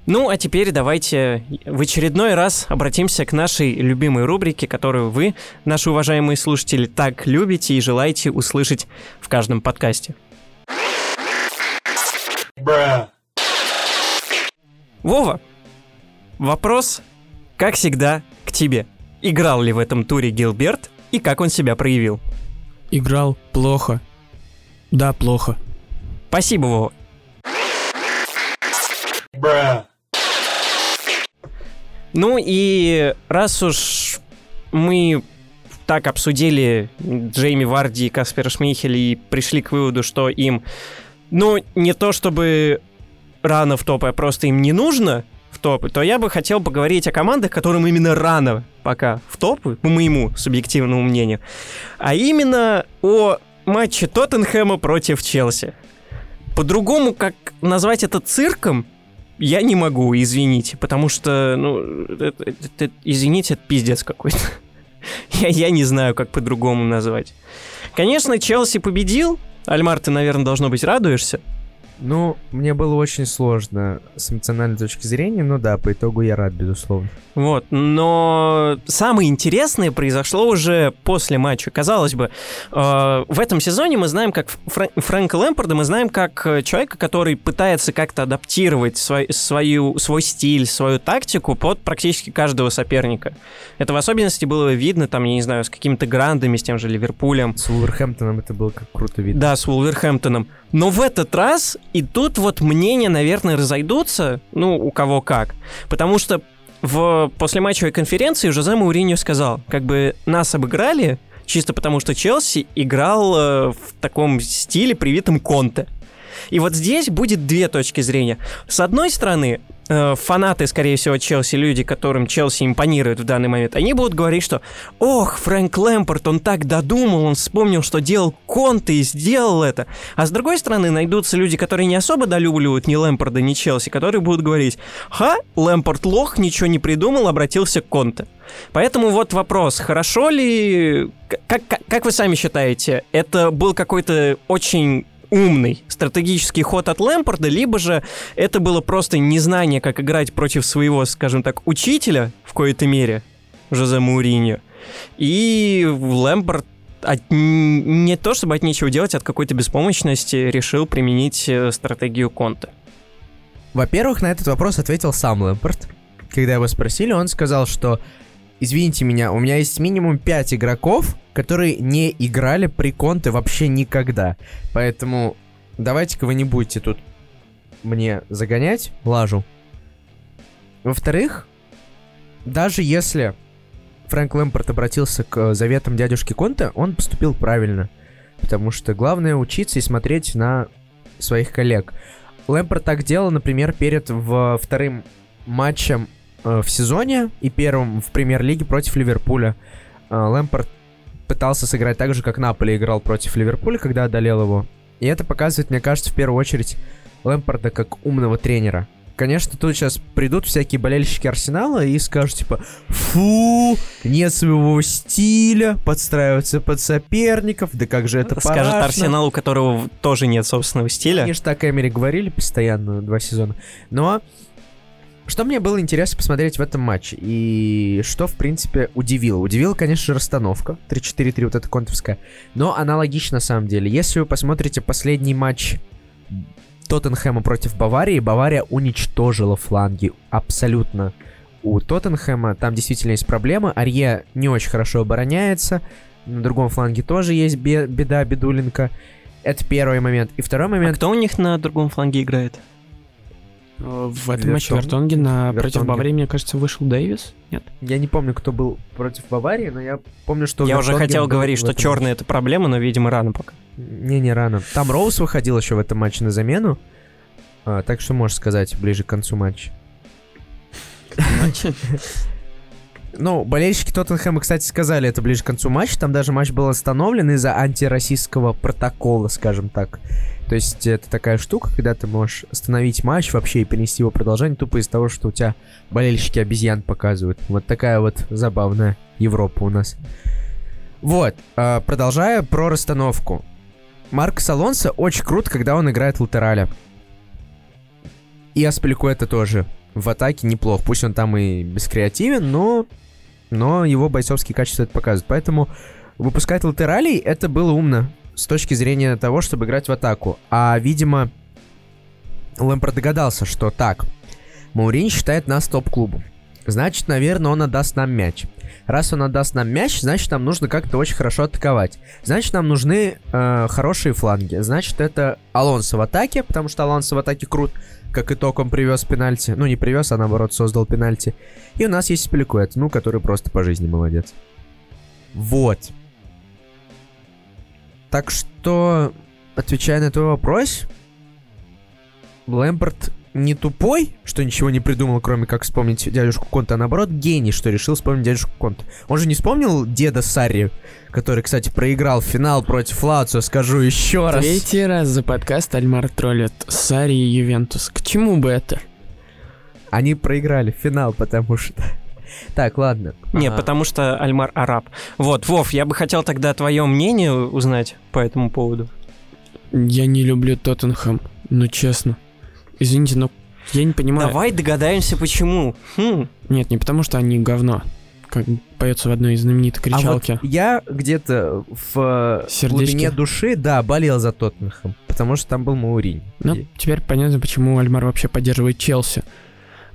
Ну, а теперь давайте в очередной раз обратимся к нашей любимой рубрике, которую вы, наши уважаемые слушатели, так любите и желаете услышать в каждом подкасте. Вова, вопрос, как всегда, к тебе. Играл ли в этом туре Гилберт и как он себя проявил? играл плохо. Да, плохо. Спасибо, Вова. Ну и раз уж мы так обсудили Джейми Варди и Каспера Шмейхеля и пришли к выводу, что им, ну, не то чтобы рано в топы, а просто им не нужно в топы, то я бы хотел поговорить о командах, которым именно рано пока в топы, по моему субъективному мнению, а именно о матче Тоттенхэма против Челси. По-другому, как назвать это цирком, я не могу, извините, потому что, ну, это- это- это- извините, это пиздец какой-то. Я, я не знаю, как по-другому назвать. Конечно, Челси победил. Альмар, ты, наверное, должно быть, радуешься. Ну, мне было очень сложно с эмоциональной точки зрения, но да, по итогу я рад, безусловно. Вот, но самое интересное произошло уже после матча. Казалось бы, э, в этом сезоне мы знаем, как Фрэ- Фрэнка Лэмпорда, мы знаем как э, человека, который пытается как-то адаптировать свой, свою, свой стиль, свою тактику под практически каждого соперника. Это в особенности было видно, там, я не знаю, с какими-то грандами, с тем же Ливерпулем. С Вулверхэмптоном это было как круто видно. Да, с Вулверхэмптоном. Но в этот раз, и тут вот мнения, наверное, разойдутся, ну, у кого как. Потому что в послематчевой конференции Жозе Мауриньо сказал, как бы нас обыграли, чисто потому что Челси играл э, в таком стиле, привитом Конте. И вот здесь будет две точки зрения. С одной стороны, фанаты, скорее всего, Челси, люди, которым Челси импонирует в данный момент, они будут говорить, что «Ох, Фрэнк Лэмпорт, он так додумал, он вспомнил, что делал Конте и сделал это». А с другой стороны, найдутся люди, которые не особо долюбливают ни Лэмпорда, ни Челси, которые будут говорить «Ха, Лэмпорт лох, ничего не придумал, обратился к Конте». Поэтому вот вопрос, хорошо ли, как, как, как вы сами считаете, это был какой-то очень умный стратегический ход от Лэмпорда, либо же это было просто незнание, как играть против своего, скажем так, учителя в коей-то мере, Жозе Мауриньо. И Лэмпорд от, не то чтобы от нечего делать, от какой-то беспомощности решил применить э, стратегию Конта. Во-первых, на этот вопрос ответил сам Лэмпорт. Когда его спросили, он сказал, что Извините меня, у меня есть минимум 5 игроков, которые не играли при Конте вообще никогда. Поэтому давайте-ка вы не будете тут мне загонять лажу. Во-вторых, даже если Фрэнк Лэмпорт обратился к заветам дядюшки Конте, он поступил правильно. Потому что главное учиться и смотреть на своих коллег. Лэмпорт так делал, например, перед в, вторым матчем э, в сезоне и первым в премьер-лиге против Ливерпуля. Э, Лэмпорт пытался сыграть так же, как Наполи играл против Ливерпуля, когда одолел его. И это показывает, мне кажется, в первую очередь Лэмпорда как умного тренера. Конечно, тут сейчас придут всякие болельщики Арсенала и скажут, типа, фу, нет своего стиля, подстраиваться под соперников, да как же это Скажет парашно». Арсенал, у которого тоже нет собственного стиля. Они же так Эмери говорили постоянно два сезона. Но что мне было интересно посмотреть в этом матче, и что, в принципе, удивило. Удивила, конечно же, расстановка. 3-4-3, вот эта контовская. Но она логична, на самом деле. Если вы посмотрите последний матч Тоттенхэма против Баварии, Бавария уничтожила фланги абсолютно. У Тоттенхэма там действительно есть проблемы. Арье не очень хорошо обороняется. На другом фланге тоже есть бе- беда, бедулинка. Это первый момент. И второй А момент... кто у них на другом фланге играет? В этом матче Вертонген? Вертонгена против Вертонген. Баварии, мне кажется, вышел Дэвис. Нет? Я не помню, кто был против Баварии, но я помню, что... Я уже Вертонген хотел был говорить, что этом черный это проблема, но, видимо, рано пока. Не, не рано. Там Роуз выходил еще в этом матче на замену. А, так что можешь сказать ближе к концу матча. Ну, болельщики Тоттенхэма, кстати, сказали это ближе к концу матча. Там даже матч был остановлен из-за антироссийского протокола, скажем так. То есть это такая штука, когда ты можешь остановить матч вообще и перенести его продолжение тупо из-за того, что у тебя болельщики обезьян показывают. Вот такая вот забавная Европа у нас. Вот, а, продолжая про расстановку. Марк Алонсо очень крут, когда он играет латераля. И Аспеликуэта тоже в атаке неплох. Пусть он там и бескреативен, но, но его бойцовские качества это показывают. Поэтому выпускать латералей это было умно с точки зрения того, чтобы играть в атаку. А, видимо, Лэмпорт догадался, что так, Маурин считает нас топ-клубом. Значит, наверное, он отдаст нам мяч. Раз он отдаст нам мяч, значит, нам нужно как-то очень хорошо атаковать. Значит, нам нужны э, хорошие фланги. Значит, это Алонсо в атаке, потому что Алонсо в атаке крут. Как итог, он привез пенальти. Ну, не привез, а наоборот, создал пенальти. И у нас есть Спиликуэт, ну, который просто по жизни молодец. Вот. Так что, отвечая на твой вопрос, Лэмпорт не тупой, что ничего не придумал, кроме как вспомнить дядюшку Конта, а наоборот гений, что решил вспомнить дядюшку Конта. Он же не вспомнил деда Сарри, который, кстати, проиграл финал против Лацио, скажу еще раз. Третий раз за подкаст Альмар троллит Сари и Ювентус. К чему бы это? Они проиграли финал, потому что... Так, ладно. Не, А, потому что Альмар араб. Вот, Вов, я бы хотел тогда твое мнение узнать по этому поводу. Я не люблю Тоттенхэм, ну честно. Извините, но я не понимаю. Давай догадаемся, почему. Хм. Нет, не потому что они говно, как поется в одной из знаменитой А вот кричалки. я где-то в Сердечки. глубине души, да, болел за Тоттенхэм, потому что там был Мауринь. Ну, И- теперь понятно, почему Альмар вообще поддерживает Челси.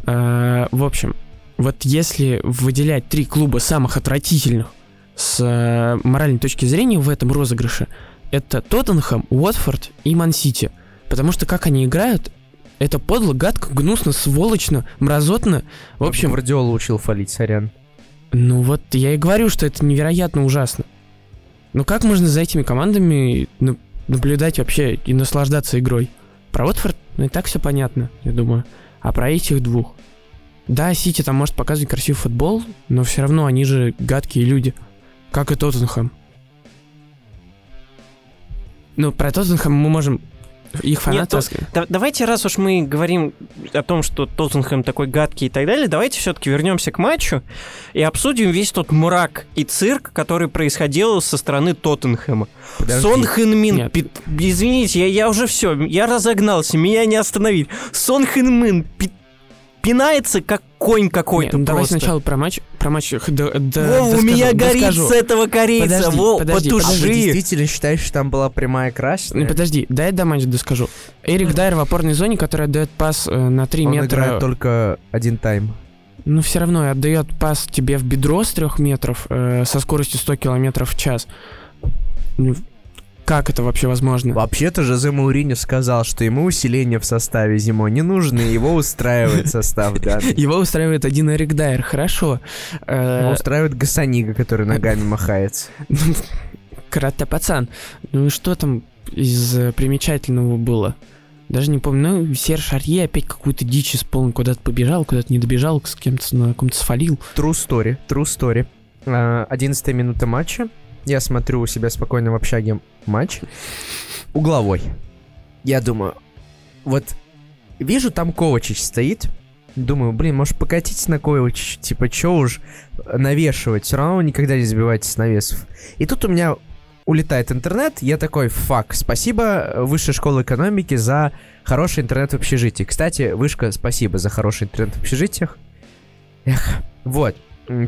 Э, В общем, вот если выделять три клуба самых отвратительных с э, моральной точки зрения в этом розыгрыше, это Тоттенхэм, Уотфорд и Ман-Сити. Потому что как они играют, это подло, гадко, гнусно, сволочно, мразотно. В общем, Гвардиола учил фалить, сорян. ну вот я и говорю, что это невероятно ужасно. Ну как можно за этими командами ну, наблюдать вообще и наслаждаться игрой? Про Уотфорд, ну и так все понятно, я думаю. А про этих двух. Да, Сити там может показывать красивый футбол, но все равно они же гадкие люди. Как и Тоттенхэм. Ну, про Тоттенхэм мы можем их фанаты... то- раска- Да- давайте, раз уж мы говорим о том, что Тоттенхэм такой гадкий и так далее, давайте все-таки вернемся к матчу и обсудим весь тот мрак и цирк, который происходил со стороны Тоттенхэма. Подожди. Сон Хэн Мин, Нет. пи- извините, я, я уже все, я разогнался, меня не остановить. Сон Хэн Мин пи- пинается как конь какой-то Не, ну давай сначала про матч. Про матч. да- да- Вова, у меня горит доскажу. с этого корейца, Подожди, Во, подожди, А вы потуши. действительно считаете, что там была прямая красная? Ну подожди, дай до матча доскажу. Эрик Дайер в опорной зоне, который отдает пас э, на 3 Он метра. играет только один тайм. Ну все равно отдает пас тебе в бедро с 3 метров э, со скоростью 100 километров в час. Как это вообще возможно? Вообще-то Жозе Мауриньо сказал, что ему усиление в составе зимой не нужно, и его устраивает состав данный. Его устраивает один Эрик Дайер, хорошо. Э, Его устраивает Гасанига, который ногами махается. Карате пацан. Ну и что там из э, примечательного было? Даже не помню. Ну, Серж Арье опять какую-то дичь исполнил, куда-то побежал, куда-то не добежал, с кем-то на ком-то свалил. True story, true story. А, 11 минута матча. Я смотрю у себя спокойно в общаге матч. Угловой. Я думаю, вот вижу, там Ковачич стоит. Думаю, блин, может покатить на Ковачич, типа, чё уж навешивать, все равно никогда не забивайте с навесов. И тут у меня улетает интернет, я такой, фак, спасибо Высшей школе экономики за хороший интернет в общежитии. Кстати, Вышка, спасибо за хороший интернет в общежитиях. Эх, вот.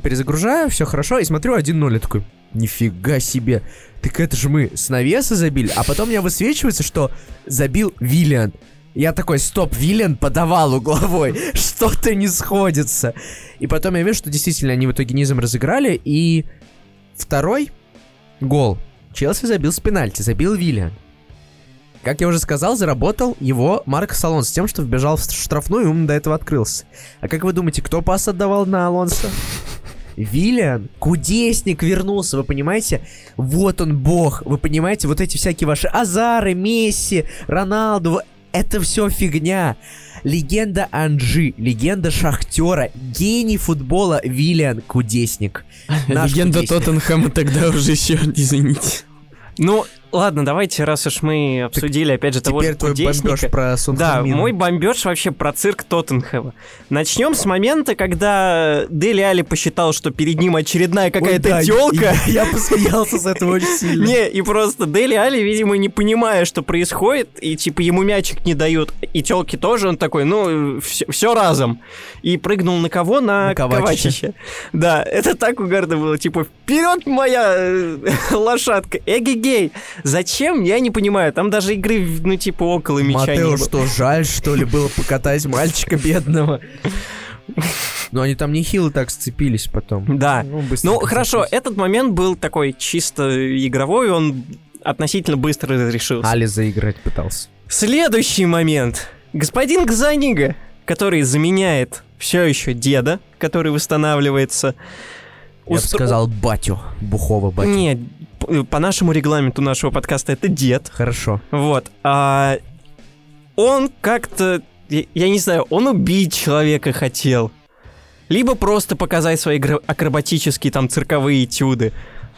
Перезагружаю, все хорошо, и смотрю 1-0, я такой, нифига себе. Так это же мы с навеса забили, а потом мне высвечивается, что забил Виллиан. Я такой, стоп, Виллиан подавал угловой, что-то не сходится. И потом я вижу, что действительно они в итоге низом разыграли, и второй, гол. Челси забил с пенальти, забил Виллиан. Как я уже сказал, заработал его Марк Алонсо с тем, что вбежал в штрафную, и он до этого открылся. А как вы думаете, кто пас отдавал на Алонсо? Виллиан, кудесник вернулся, вы понимаете? Вот он бог, вы понимаете? Вот эти всякие ваши Азары, Месси, Роналду, это все фигня. Легенда Анжи, легенда Шахтера, гений футбола Виллиан Кудесник. Наш Легенда кудесник. Тоттенхэма тогда уже еще, извините. Ну, ладно, давайте, раз уж мы обсудили, опять же, того же Теперь твой Кудесника. бомбеж про Сон Да, мой бомбеж вообще про цирк Тоттенхэма. Начнем с момента, когда Дели Али посчитал, что перед ним очередная какая-то да, тёлка. Я, я посмеялся с этого очень сильно. Не, и просто Дели Али, видимо, не понимая, что происходит, и типа ему мячик не дают, и телки тоже, он такой, ну, все, разом. И прыгнул на кого? На, На Ковачича. Ковачича. Да, это так угарно было, типа, вперед моя э, лошадка, эгегей. Зачем? Я не понимаю, там даже игры, ну, типа, около мяча не Матео, было. что, жаль, что ли, было покатать мальчика бедного? Но они там нехило так сцепились потом. Да. Ну, Ну, хорошо, этот момент был такой чисто игровой, он относительно быстро разрешился. Али заиграть пытался. Следующий момент. Господин Гзанига, который заменяет все еще деда, который восстанавливается. Я бы устро- сказал батю, бухого батю. Нет, по нашему регламенту нашего подкаста это дед. Хорошо. Вот. А он как-то, я, я не знаю, он убить человека хотел. Либо просто показать свои акробатические там цирковые этюды.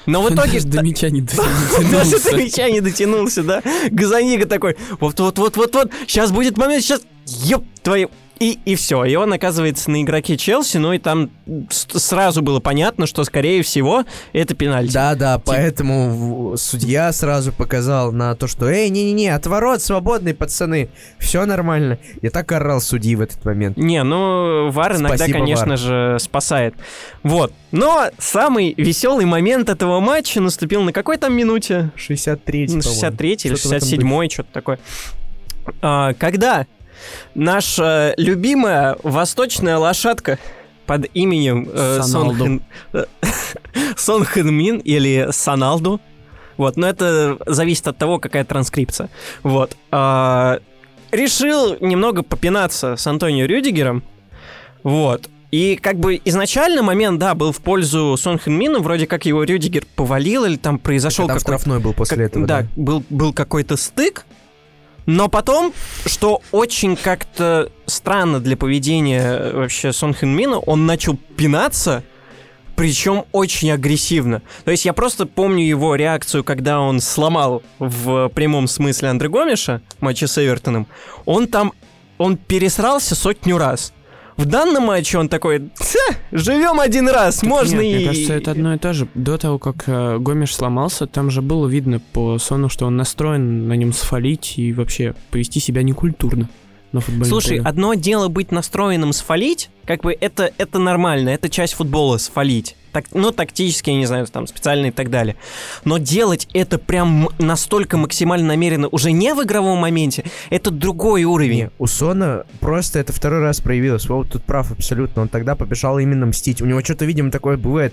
Но в итоге... Даже до мяча не Даже дотянулся. до мяча не дотянулся, да? Газанига такой, вот-вот-вот-вот-вот, сейчас будет момент, сейчас, ёп твою... И, и все, и он оказывается на игроке Челси, ну и там сразу было понятно, что, скорее всего, это пенальти. Да-да, поэтому в- судья сразу показал на то, что «Эй, не-не-не, отворот свободный, пацаны, все нормально». Я так орал судьи в этот момент. Не, ну, Вар иногда, Спасибо, конечно VAR. же, спасает. Вот. Но самый веселый момент этого матча наступил на какой там минуте? 63 На 63 или Что-то в этом 67 что-то такое. А, когда наша любимая восточная лошадка под именем э, Сон. Хэн, э, Сон Хэн Мин или Саналду, вот, но это зависит от того, какая транскрипция, вот, а, решил немного попинаться с Антонио Рюдигером, вот, и как бы изначально момент, да, был в пользу Сон Хэн Мина, вроде как его Рюдигер повалил или там произошел Там какой-то штрафной был после как- этого, да, да. был, был какой-то стык, но потом, что очень как-то странно для поведения э, вообще Сон Хэн Мина, он начал пинаться, причем очень агрессивно. То есть я просто помню его реакцию, когда он сломал в прямом смысле Андре Гомеша в матче с Эвертоном. Он там, он пересрался сотню раз. В данном матче он такой, живем один раз, можно Нет, и... мне кажется, это одно и то же. До того, как э, Гомеш сломался, там же было видно по сону, что он настроен на нем сфалить и вообще повести себя некультурно на Слушай, поле. одно дело быть настроенным сфалить, как бы это, это нормально, это часть футбола сфалить. Так, ну, тактически, я не знаю, там, специально и так далее. Но делать это прям настолько максимально намеренно уже не в игровом моменте, это другой уровень. Не, у Сона просто это второй раз проявилось. Вова тут прав абсолютно. Он тогда побежал именно мстить. У него что-то, видимо, такое бывает.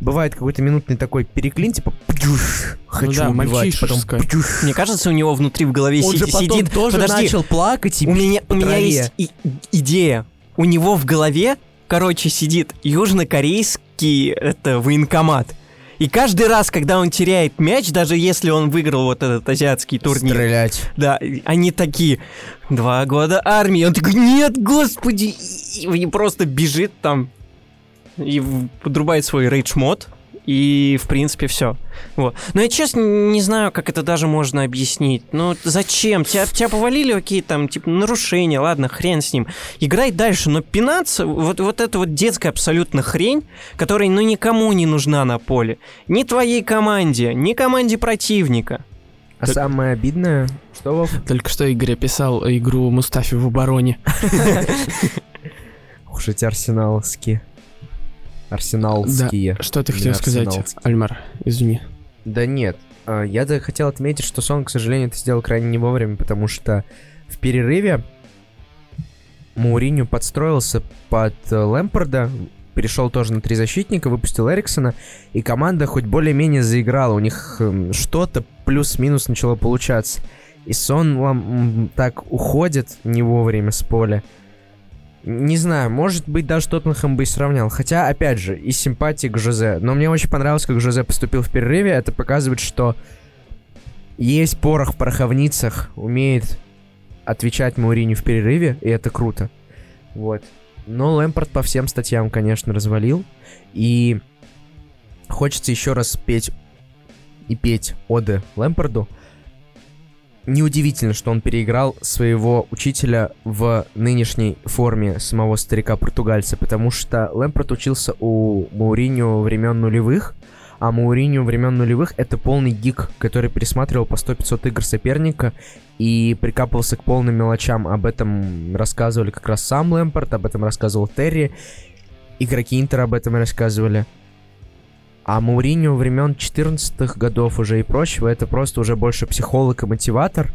Бывает какой-то минутный такой переклин, типа «Пдюш, хочу да, убивать, потом. «Пдюш». Мне кажется, у него внутри в голове Он си- же потом сидит... тоже Подожди, начал плакать и у меня, у меня есть и- идея. У него в голове, короче, сидит южнокорейский это военкомат. И каждый раз, когда он теряет мяч, даже если он выиграл вот этот азиатский турнир, Стрелять. да, они такие, два года армии. Он такой, нет, господи! И, и просто бежит там и подрубает свой рейдж-мод. И, в принципе, все. Вот. Но я честно не знаю, как это даже можно объяснить. Ну, зачем? Тебя, тебя повалили, окей, там, типа, нарушения, ладно, хрен с ним. Играй дальше, но пинаться, вот, вот это вот детская абсолютно хрень, которая, ну, никому не нужна на поле. Ни твоей команде, ни команде противника. А самое обидное, что Вов? Только что Игорь описал игру Мустафи в обороне. Уж эти арсеналские. Арсеналские. Что ты хотел сказать. Альмар? Извини. Да нет. а, Я да хотел отметить, что Сон, к сожалению, это сделал крайне не вовремя, потому что в перерыве Мауриню подстроился под э, Лэмпорда, перешел тоже на три защитника, выпустил Эриксона, и команда хоть более-менее заиграла. У них эм, что-то плюс-минус начало получаться. И Сон так уходит не вовремя с поля. Не знаю, может быть, даже Тоттенхэм бы и сравнял. Хотя, опять же, из симпатии к Жозе. Но мне очень понравилось, как Жозе поступил в перерыве. Это показывает, что есть порох в пороховницах, умеет отвечать Мауриню в перерыве, и это круто. Вот. Но Лэмпорт по всем статьям, конечно, развалил. И хочется еще раз петь и петь оды Лэмпорду. Неудивительно, что он переиграл своего учителя в нынешней форме самого старика-португальца, потому что Лэмпорт учился у Мауриньо времен нулевых, а Мауриньо времен нулевых — это полный гик, который пересматривал по 100-500 игр соперника и прикапывался к полным мелочам. Об этом рассказывали как раз сам Лэмпорт, об этом рассказывал Терри, игроки Интера об этом рассказывали. А Мауриньо времен 14-х годов уже и прочего, это просто уже больше психолог и мотиватор,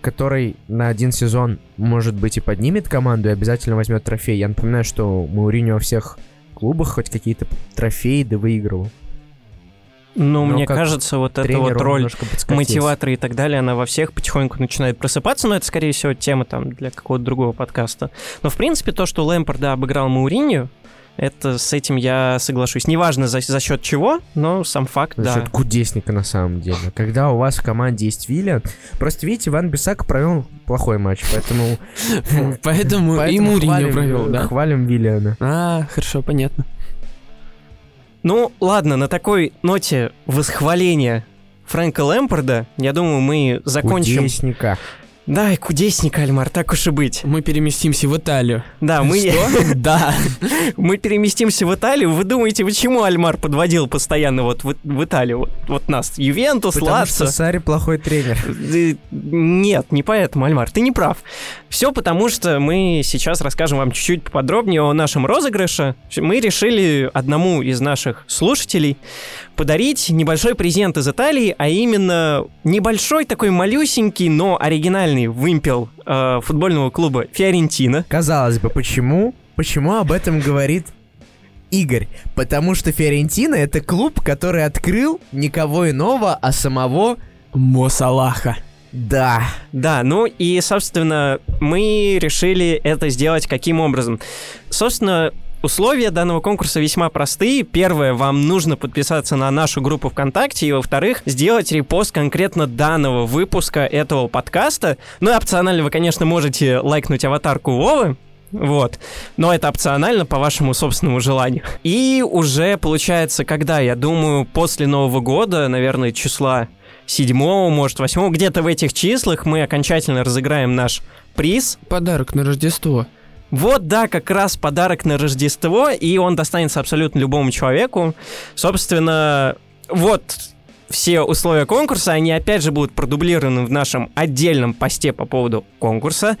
который на один сезон, может быть, и поднимет команду и обязательно возьмет трофей. Я напоминаю, что Мауриньо во всех клубах хоть какие-то трофеи да выигрывал. Ну, Но мне кажется, вот эта вот роль мотиватора и так далее, она во всех потихоньку начинает просыпаться, но это, скорее всего, тема там для какого-то другого подкаста. Но, в принципе, то, что Лэмпорт, да, обыграл Мауринью, это с этим я соглашусь. Неважно за, за счет чего, но сам факт, За да. счет кудесника на самом деле. Когда у вас в команде есть Виллиан, просто видите, Иван Бисак провел плохой матч, поэтому... Поэтому и Муриньо провел, да? Хвалим Виллиана. А, хорошо, понятно. Ну, ладно, на такой ноте восхваления Фрэнка Лэмпорда, я думаю, мы закончим. Кудесника. Да, и кудесник, Альмар, так уж и быть. Мы переместимся в Италию. Да, мы... Что? Да. Мы переместимся в Италию. Вы думаете, почему Альмар подводил постоянно вот в, в Италию? Вот, вот нас. Ювентус, Потому Лацо. что Сари плохой тренер. Э, Нет, не поэтому, Альмар, ты не прав. Все потому, что мы сейчас расскажем вам чуть-чуть поподробнее о нашем розыгрыше. Мы решили одному из наших слушателей подарить небольшой презент из Италии, а именно небольшой такой малюсенький, но оригинальный вымпел э, футбольного клуба Фиорентина. Казалось бы, почему? Почему об этом говорит Игорь? Потому что Фиорентина — это клуб, который открыл никого иного, а самого... Мосалаха. Да. Да, ну и, собственно, мы решили это сделать каким образом? Собственно, условия данного конкурса весьма простые. Первое, вам нужно подписаться на нашу группу ВКонтакте, и, во-вторых, сделать репост конкретно данного выпуска этого подкаста. Ну и опционально вы, конечно, можете лайкнуть аватарку Вовы, вот. Но это опционально по вашему собственному желанию. И уже получается, когда, я думаю, после Нового года, наверное, числа 7, может, 8, где-то в этих числах мы окончательно разыграем наш приз. Подарок на Рождество. Вот, да, как раз подарок на Рождество, и он достанется абсолютно любому человеку. Собственно, вот все условия конкурса, они опять же будут продублированы в нашем отдельном посте по поводу конкурса.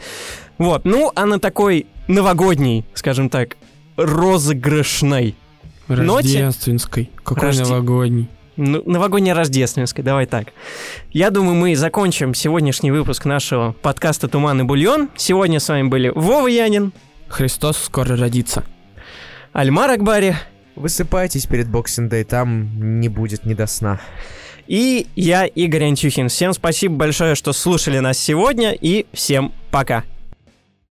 Вот, ну, а на такой новогодней, скажем так, розыгрышной, Ноте- Рождественской. Какой Рожде- новогодний? Ну, новогодней рождественской, давай так. Я думаю, мы закончим сегодняшний выпуск нашего подкаста «Туман и бульон». Сегодня с вами были Вова Янин, Христос скоро родится. Альмар Акбари Высыпайтесь перед Boxing Day, там не будет не до сна. и я, Игорь Антюхин. Всем спасибо большое, что слушали нас сегодня, и всем пока.